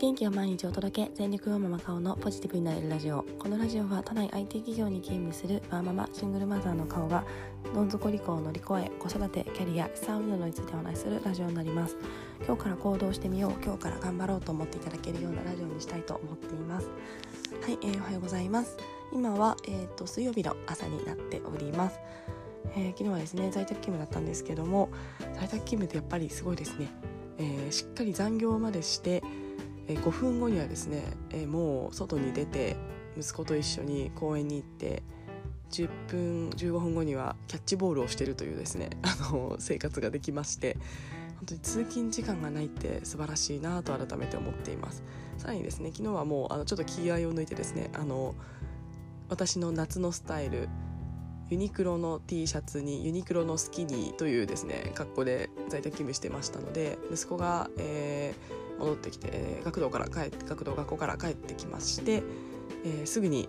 元気を毎日お届け全力ワーママ顔のポジティブになれるラジオ。このラジオは都内 IT 企業に勤務するワーママシングルマザーの顔がどん底離婚を乗り越え子育てキャリア資産運動についてお話しするラジオになります。今日から行動してみよう今日から頑張ろうと思っていただけるようなラジオにしたいと思っています。はい、えー、おはようございます。今は、えーと、水曜日の朝になっております。えー、昨日はですね在宅勤務だったんですけども在宅勤務ってやっぱりすごいですね、えー、しっかり残業までしてえ5分後にはですね、えもう外に出て息子と一緒に公園に行って10分15分後にはキャッチボールをしてるというですね あの生活ができまして本当に通勤時間がないって素晴らしいなと改めて思っています。さらにですね昨日はもうあのちょっと気合を抜いてですねあの私の夏のスタイルユニクロの T シャツにユニクロのスキニーというですね格好で在宅勤務してましたので息子が、えー戻ってきてえ学童から帰学童学校から帰ってきまして、えー、すぐに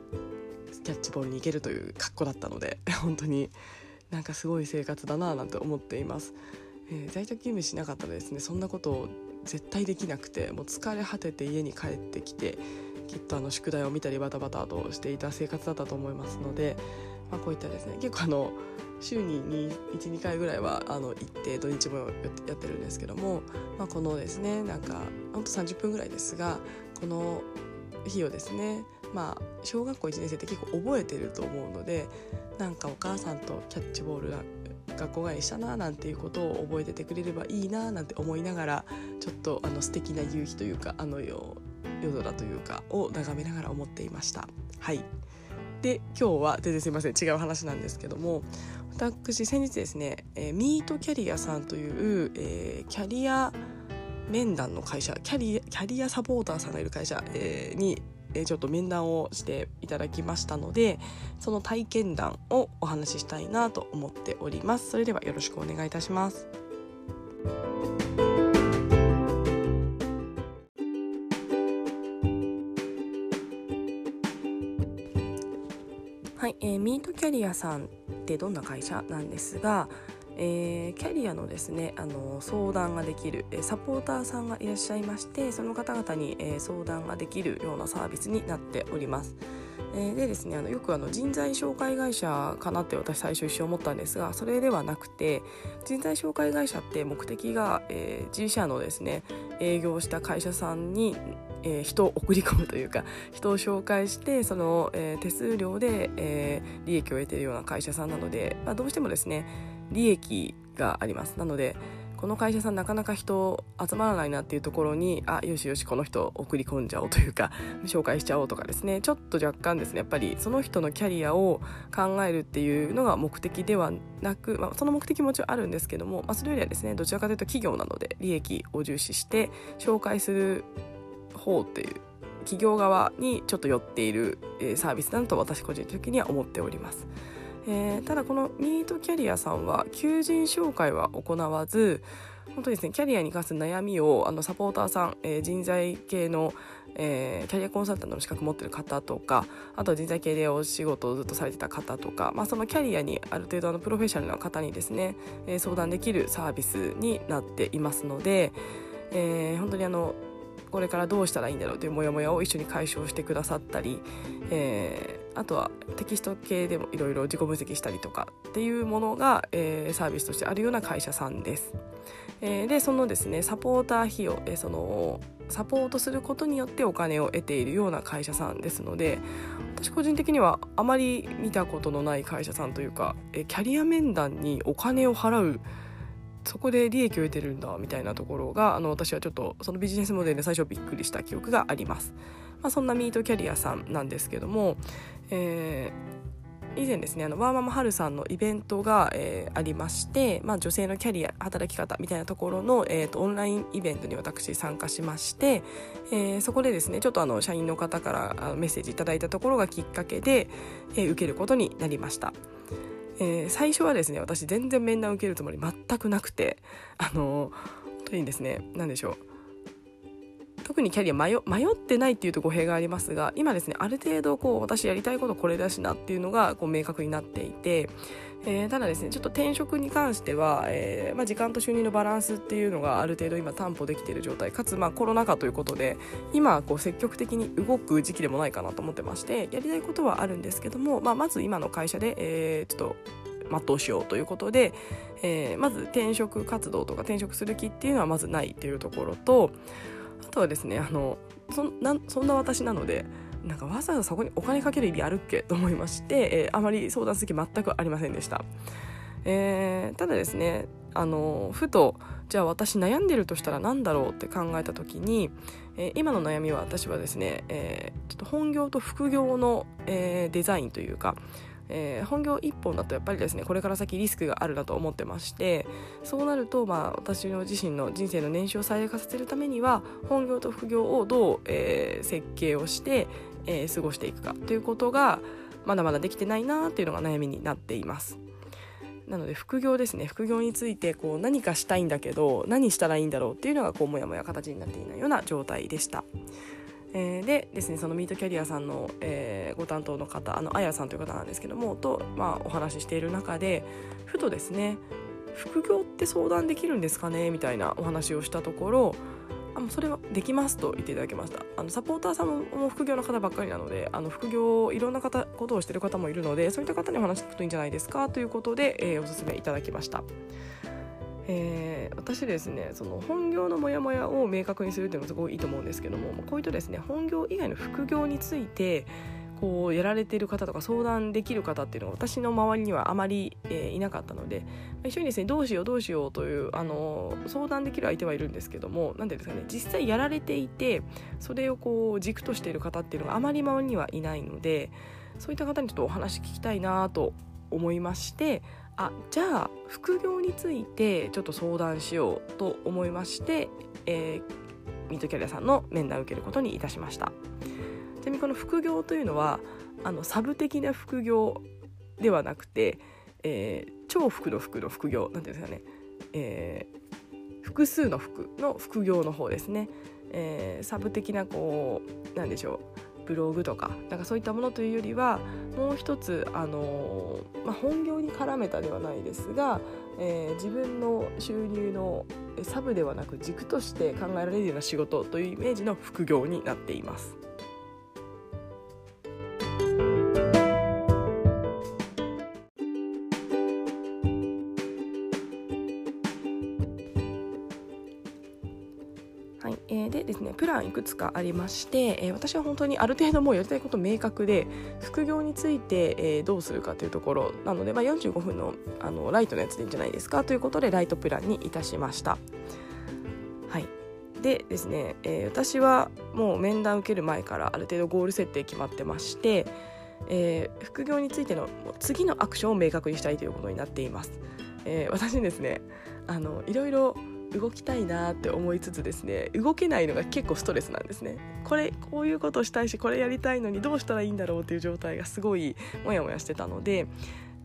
キャッチボールに行けるという格好だったので 本当になんかすごい生活だななんて思っています、えー、在宅勤務しなかったらですねそんなことを絶対できなくてもう疲れ果てて家に帰ってきてきっとあの宿題を見たりバタバタとしていた生活だったと思いますので、まあ、こういったですね結構あの週に12回ぐらいはあの行って土日もやってるんですけども、まあ、このですねなんかほんと30分ぐらいですがこの日をですねまあ小学校1年生って結構覚えてると思うのでなんかお母さんとキャッチボールが学校帰りしたななんていうことを覚えててくれればいいななんて思いながらちょっとあの素敵な夕日というかあの夜空というかを眺めながら思っていました。はいで今日は全然すいません違う話なんですけども私先日ですね、えー、ミートキャリアさんという、えー、キャリア面談の会社キャリキャリアサポーターさんがいる会社、えー、に、えー、ちょっと面談をしていただきましたのでその体験談をお話ししたいなと思っております。それではよろしくお願いいたします。はい、えー、ミートキャリアさんってどんな会社なんですが、えー、キャリアのですねあの相談ができる、えサポーターさんがいらっしゃいましてその方々に、え相談ができるようなサービスになっております。えでですねあのよくあの人材紹介会社かなって私最初一瞬思ったんですがそれではなくて人材紹介会社って目的が、えー、自社のですね営業した会社さんにえー、人を送り込むというか 人を紹介してその、えー、手数料で、えー、利益を得ているような会社さんなので、まあ、どうしてもですね利益があります。なのでこの会社さんなかなか人集まらないなっていうところにあよしよしこの人送り込んじゃおうというか 紹介しちゃおうとかですねちょっと若干ですねやっぱりその人のキャリアを考えるっていうのが目的ではなく、まあ、その目的もちろんあるんですけども、まあ、それよりはですねどちらかというと企業なので利益を重視して紹介する方っていう企業側にちょっと寄っている、サービスだと私個人的には思っております。えー、ただこのミートキャリアさんは求人紹介は行わず本当ですねキャリアに関する悩みをあのサポーターさん、えー、人材系の、えー、キャリアコンサルタントの資格持ってる方とかあとは人材系でお仕事をずっとされてた方とか、まあ、そのキャリアにある程度のプロフェッショナルな方にですね、えー、相談できるサービスになっていますので、えー、本当にあのこれからどうしたらいいんだろうというモヤモヤを一緒に解消してくださったり、えー、あとはテキスト系でもいろいろ自己分析したりとかっていうものが、えー、サービスとしてあるような会社さんです。えー、でそのですねサポーター費用、えー、そのサポートすることによってお金を得ているような会社さんですので私個人的にはあまり見たことのない会社さんというか、えー、キャリア面談にお金を払うそこで利益を得てるんだみたいなところがあの私はちょっとそのビジネスモデルで最初びっくりした記憶があります、まあ、そんなミートキャリアさんなんですけども、えー、以前ですねあのワーママハルさんのイベントが、えー、ありまして、まあ、女性のキャリア働き方みたいなところの、えーと、オンラインイベントに私参加しまして、えー、そこでですねちょっとあの社員の方からあのメッセージいただいたところがきっかけで、えー、受けることになりました。えー、最初はですね私全然面談受けるつもり全くなくてあの本当にですね何でしょう。特にキャリア迷迷ってないっていうと語弊がありますが今ですねある程度こう私やりたいことこれだしなっていうのがこう明確になっていて、えー、ただですねちょっと転職に関しては、えーまあ、時間と収入のバランスっていうのがある程度今担保できている状態かつまあコロナ禍ということで今こう積極的に動く時期でもないかなと思ってましてやりたいことはあるんですけども、まあ、まず今の会社で、えー、ちょっと全うしようということで、えー、まず転職活動とか転職する気っていうのはまずないっていうところとあとはですねあのそなそんな私なのでなんかわざわざそこにお金かける意味あるっけ？と思いまして、えー、あまり相談する気全くありませんでした、えー、ただですねあのふとじゃあ私悩んでるとしたら何だろうって考えた時に、えー、今の悩みは私はですね、えー、ちょっと本業と副業の、えー、デザインというかえー、本業一本だとやっぱりですねこれから先リスクがあるなと思ってましてそうなると、まあ、私の自身の人生の年収を最大化させるためには本業と副業をどう、えー、設計をして、えー、過ごしていくかということがまだまだできてないなっていうのが悩みになっています。なので副業ですね副業についてこう何かしたいんだけど何したらいいんだろうっていうのがこうもやもや形になっていないような状態でした。えー、でですねそのミートキャリアさんの、えー、ご担当の方あのあやさんという方なんですけどもと、まあ、お話ししている中でふとですね副業って相談できるんですかねみたいなお話をしたところあのそれはできますと言っていただきましたあのサポーターさんも副業の方ばっかりなのであの副業いろんな方ことをしている方もいるのでそういった方にお話聞くといいんじゃないですかということで、えー、おすすめいただきました。えー、私ですねその本業のモヤモヤを明確にするっていうのもすごいいいと思うんですけどもこういったですね本業以外の副業についてこうやられてる方とか相談できる方っていうのは私の周りにはあまり、えー、いなかったので一緒にですねどうしようどうしようというあの相談できる相手はいるんですけども何ていうんですかね実際やられていてそれをこう軸としている方っていうのがあまり周りにはいないのでそういった方にちょっとお話聞きたいなと思いましてあじゃあ副業についてちょっと相談しようと思いまして、えー、ミートキャリアさんの面談を受けることにいたしました。ちなみにこの副業というのはあのサブ的な副業ではなくて、えー、超副の副の副業なんですかね、えー、複数の副の副業の方ですね、えー、サブ的なこうなんでしょう。ブログとかなんかそういったものというよりはもう一つ、あのー、まあ、本業に絡めたではないですが、えー、自分の収入のサブではなく軸として考えられるような仕事というイメージの副業になっています。えでですねプランいくつかありまして、え、私は本当にある程度もうやりたいこと明確で副業について、え、どうするかというところなので、まあ、45分のあのライトのやつでいいんじゃないですかということでライトプランにいたしました。はいでですね、え、私はもう面談受ける前からある程度ゴール設定決まってまして、えー、副業についての次のアクションを明確にしたいということになっています。えー、私ですねあのいろいろ動きたいなって思いつつですね動けないのが結構ストレスなんですね。これこういうことしたいしこれやりたいのにどうしたらいいんだろうっていう状態がすごいモヤモヤしてたので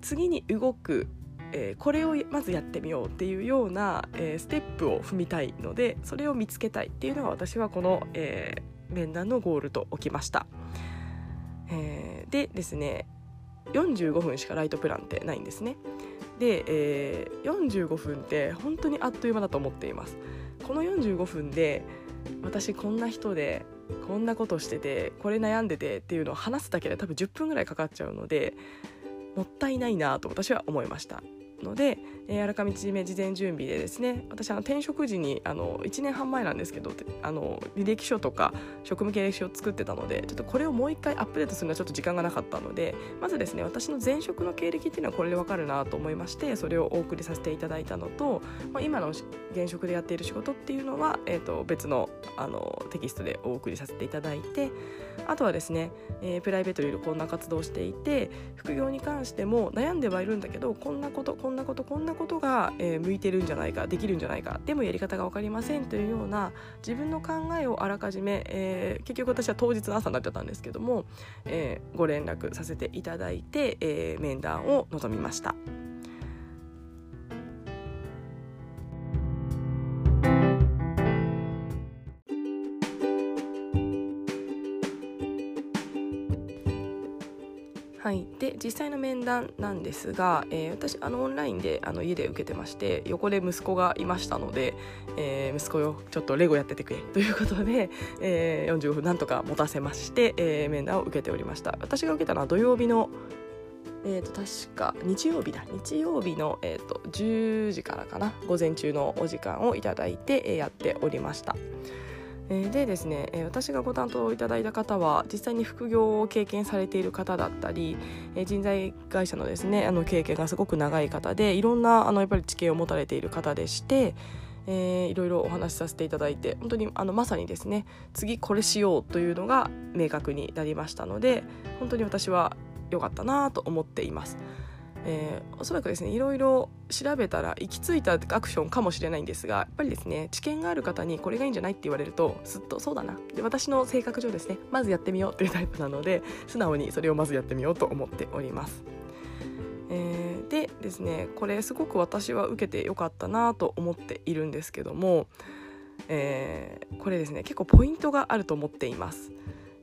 次に動くえー、これをまずやってみようっていうような、えー、ステップを踏みたいのでそれを見つけたいっていうのが私はこの、えー、面談のゴールと置きました、えでですね45分しかライトプランってないんですね。で、えー、45分って本当にあっという間だと思っています。この45分で私こんな人でこんなことしててこれ悩んでてっていうのを話すだけで多分10分ぐらいかかっちゃうのでもったいないなと私は思いました。ので、えー、あらかみちめ事前準備でですね私あの転職時にあの1年半前なんですけどあの履歴書とか職務経歴書を作ってたのでちょっとこれをもう一回アップデートするのはちょっと時間がなかったのでまずですね私の前職の経歴っていうのはこれでわかるなと思いましてそれをお送りさせていただいたのと、まあ、今の現職でやっている仕事っていうのは、えー、と別のあのテキストでお送りさせていただいてあとはですね、えー、プライベートでいろこんな活動をしていて副業に関しても悩んではいるんだけどこんなことこんなことこんなことが、えー、向いてるんじゃないかできるんじゃないかでもやり方が分かりませんというような自分の考えをあらかじめ、えー、結局私は当日の朝になっちゃったんですけども、えー、ご連絡させていただいて、えー、面談を望みました。実際の面談なんですが、えー、私あのオンラインであの家で受けてまして横で息子がいましたので、えー、息子よちょっとレゴやっててくれということで、えー、45分なんとか持たせまして、えー、面談を受けておりました。私が受けたのは土曜日のえー、と確か日曜日だ。日曜日の、えーと、10時からかな。午前中のお時間をいただいて、えー、やっておりました。えでですね、え私がご担当いただいた方は実際に副業を経験されている方だったり、え人材会社のですねあの経験がすごく長い方でいろんなあのやっぱり知見を持たれている方でして。えー、いろいろお話しさせていただいて本当にあのまさにですね次これしようというのが明確になりましたので本当に私は良かったなと思っています。えー、おそらくですねいろいろ調べたら行き着いたアクションかもしれないんですがやっぱりですね知見がある方にこれがいいんじゃないって言われるとすっとそうだなで私の性格上ですねまずやってみようっていうタイプなので素直にそれをまずやってみようと思っております。えー、でですねこれすごく私は受けてよかったなと思っているんですけども、えー、これですね結構ポイントがあると思っています。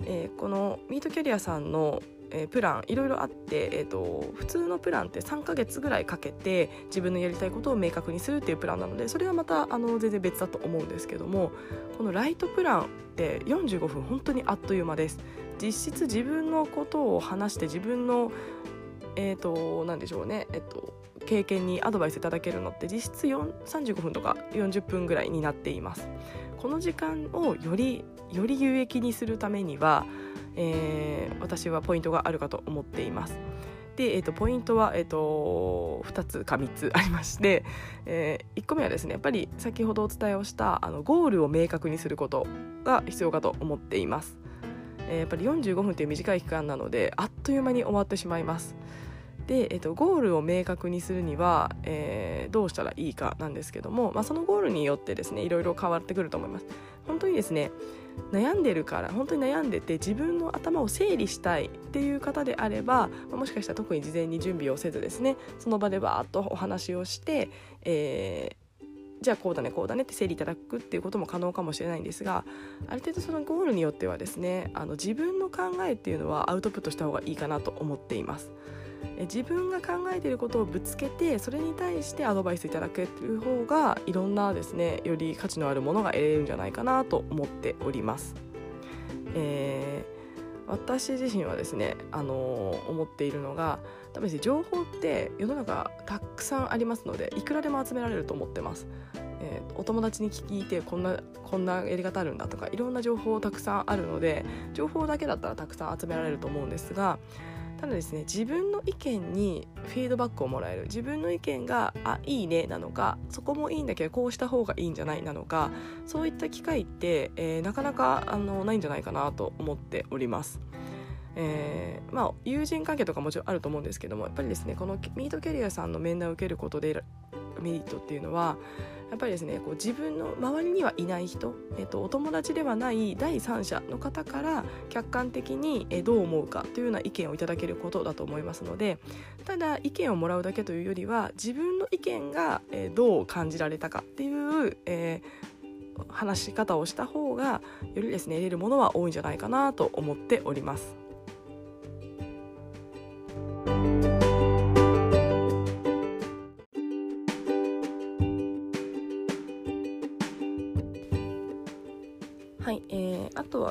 えー、このミートキャリアさんのえー、プランいろいろあって、えーと、普通のプランって3ヶ月ぐらいかけて自分のやりたいことを明確にするっていうプランなのでそれはまたあの全然別だと思うんですけどもこのライトプランって45分本当にあっという間です。実質自分のことを話して自分のえーと、何でしょうね、えっと、経験にアドバイスいただけるのって実質35分とか40分ぐらいになっていますこの時間をよりより有益にするためにはえー、私はポイントがあるかと思っています。で、えーと、ポイントは、えーと、2つか3つありまして、えー、1個目はですねやっぱり先ほどお伝えをしたあのゴールを明確にすることが必要かと思っています。えー、やっぱり45分という短い期間なのであっという間に終わってしまいます。で、えーと、ゴールを明確にするには、えー、どうしたらいいかなんですけども、まあ、そのゴールによってですねいろいろ変わってくると思います。本当にですね悩んでるから本当に悩んでて自分の頭を整理したいっていう方であればもしかしたら特に事前に準備をせずですねその場でバーッとお話をして、えー、じゃあこうだねこうだねって整理いただくっていうことも可能かもしれないんですがある程度そのゴールによってはですねあの自分の考えっていうのはアウトプットした方がいいかなと思っています。自分が考えていることをぶつけてそれに対してアドバイスいただける方がいろんなですねより価値のあるものが得れるんじゃないかなと思っております。えー、私自身はですね、あのー、思っているのが多分ですね情報って世の中たくさんありますのでいくらでも集められると思ってます。えー、お友達に聞いてこんなこんなやり方あるんだとかいろんな情報たくさんあるので情報だけだったらたくさん集められると思うんですがただですね自分の意見にフィードバックをもらえる自分の意見があいいねなのかそこもいいんだけどこうした方がいいんじゃないなのかそういった機会って、えー、なかなかあのないんじゃないかなと思っております。えー、まあ、友人関係とかもちろんあると思うんですけどもやっぱりですねこのミートキャリアさんの面談を受けることでメリットっていうのはやっぱりですねこう自分の周りにはいない人、えっと、お友達ではない第三者の方から客観的にどう思うかというような意見をいただけることだと思いますのでただ意見をもらうだけというよりは自分の意見がどう感じられたかっていう、えー、話し方をした方がよりですね得れるものは多いんじゃないかなと思っております。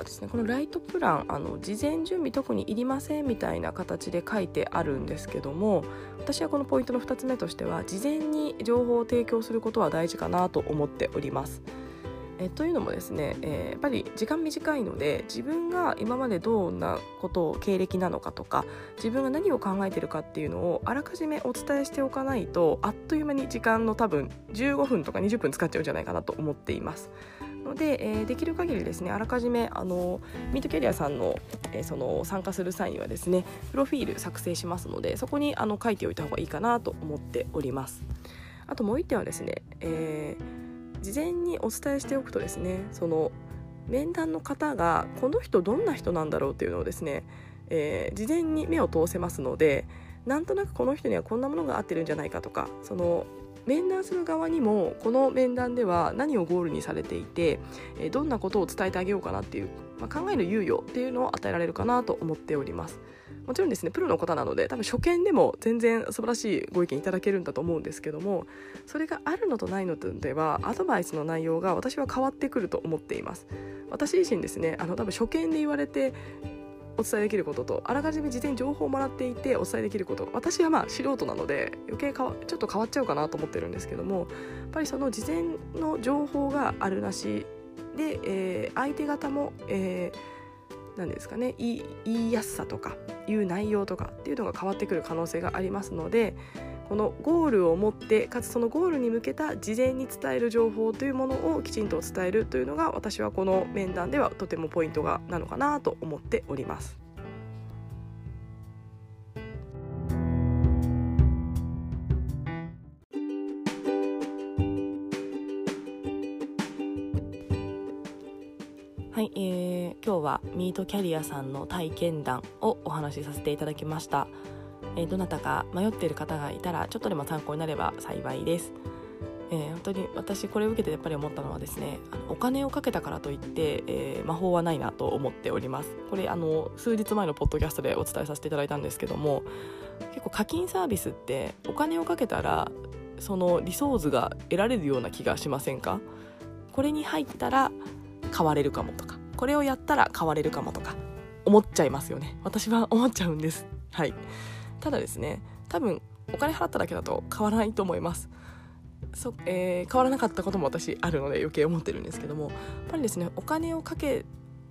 ですねこのライトプランあの事前準備特にいりませんみたいな形で書いてあるんですけども私はこのポイントの2つ目としては事前に情報を提供することは大事かなと思っております。えというのもですね、えー、やっぱり時間短いので自分が今までどんなことを経歴なのかとか自分が何を考えてるかっていうのをあらかじめお伝えしておかないとあっという間に時間の多分15分とか20分使っちゃうんじゃないかなと思っています。ので、えー、できる限りですねあらかじめあのミートキャリアさんの,、えー、その参加する際にはですねプロフィール作成しますのでそこにあの書いておいた方がいいかなと思っております。あともう一点はですね、えー、事前にお伝えしておくとですねその面談の方がこの人どんな人なんだろうっていうのをですね、えー、事前に目を通せますのでなんとなくこの人にはこんなものが合ってるんじゃないかとかその面談する側にもこの面談では何をゴールにされていてどんなことを伝えてあげようかなっていう、まあ、考える猶予っていうのを与えられるかなと思っております。もちろんですねプロの方なので多分初見でも全然素晴らしいご意見いただけるんだと思うんですけどもそれがあるのとないのとではアドバイスの内容が私は変わってくると思っています。私自身ですねあの多分初見で言われてお伝えできることとあらかじめ事前に情報をもらっていてお伝えできること。私はまあ素人なので余計かわちょっと変わっちゃうかなと思ってるんですけどもやっぱりその事前の情報があるなしで、えー、相手方も、えー、何ですかね言い言いやすさとかいう内容とかっていうのが変わってくる可能性がありますのでこのゴールを持ってかつそのゴールに向けた事前に伝える情報というものをきちんと伝えるというのが私はこの面談ではとてもポイントがなのかなと思っております。はい、えー、今日はミートキャリアさんの体験談をお話しさせていただきました。えー、どなたか迷っている方がいたらちょっとでも参考になれば幸いです。えー、本当に私これを受けてやっぱり思ったのはですねあのお金をかけたからといって、えー、魔法はないなと思っております。これあの数日前のポッドキャストでお伝えさせていただいたんですけども結構課金サービスってお金をかけたらそのリソースが得られるような気がしませんか？これに入ったら買われるかもとかこれをやったら買われるかもとか思っちゃいますよね。私は思っちゃうんです。はい。ただですね多分お金払っただけだと変わらないと思います。そ、えー、変わらなかったことも私あるので余計思ってるんですけども。やっぱりですねお金をかけ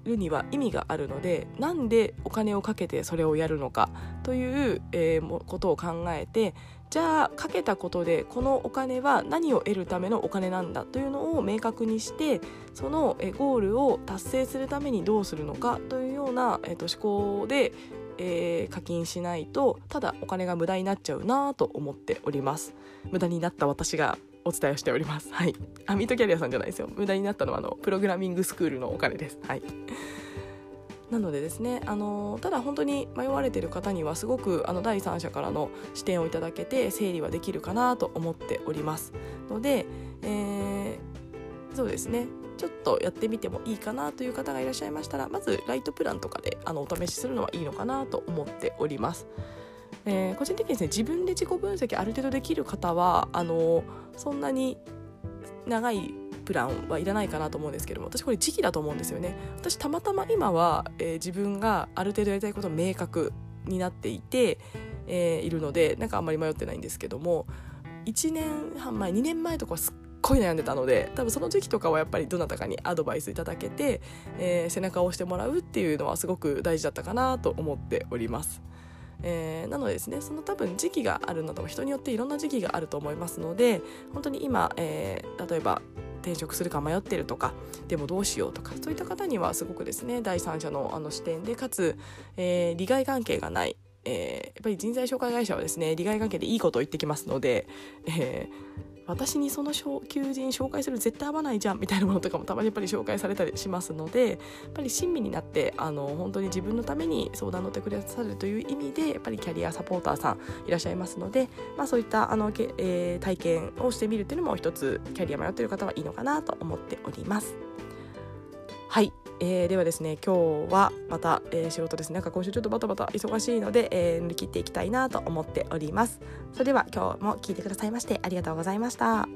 るには意味があるのでなんでお金をかけてそれをやるのかという、えー、ことを考えてじゃあかけたことでこのお金は何を得るためのお金なんだというのを明確にしてそのゴールを達成するためにどうするのかというような、えー、と思考でえー、課金しないとただお金が無駄になっちゃうなと思っております。無駄になった私がお伝えをしております。はい。アミートキャリアさんじゃないですよ。無駄になったのはあのプログラミングスクールのお金です。はい。なのでですねあのただ本当に迷われている方にはすごくあの第三者からの視点をいただけて整理はできるかなと思っております。ので、えー、そうですね。ちょっとやってみてもいいかなという方がいらっしゃいましたらまずライトプランとかであのお試しするのはいいのかなと思っております。えー、個人的にですね自分で自己分析ある程度できる方はあのそんなに長いプランはいらないかなと思うんですけども私これ時期だと思うんですよね私たまたま今は、えー、自分がある程度やりたいこと明確になっていて、えー、いるのでなんかあんまり迷ってないんですけども1年半前2年前とかはすっごい悩んでたので多分その時期とかはやっぱりどなたかにアドバイスいただけて、えー、背中を押してもらうっていうのはすごく大事だったかなと思っております。えー、なのでですねその多分時期があるのと人によっていろんな時期があると思いますので本当に今、えー、例えば転職するか迷ってるとかでもどうしようとかそういった方にはすごくですね第三者のあの視点でかつ、えー、利害関係がないえー、やっぱり人材紹介会社はですね利害関係でいいことを言ってきますので、えー、私にその求人紹介する絶対合わないじゃんみたいなものとかもたまにやっぱり紹介されたりしますのでやっぱり親身になってあの本当に自分のために相談乗ってくださるという意味でやっぱりキャリアサポーターさんいらっしゃいますので、まあ、そういったあの、えー、体験をしてみるっていうのも一つキャリア迷っている方はいいのかなと思っております。はい。えー、ではですね今日はまた、えー、仕事ですね。なんか今週ちょっとバタバタ忙しいので、えー、乗り切っていきたいなと思っております。それでは今日も聞いてくださいましてありがとうございました。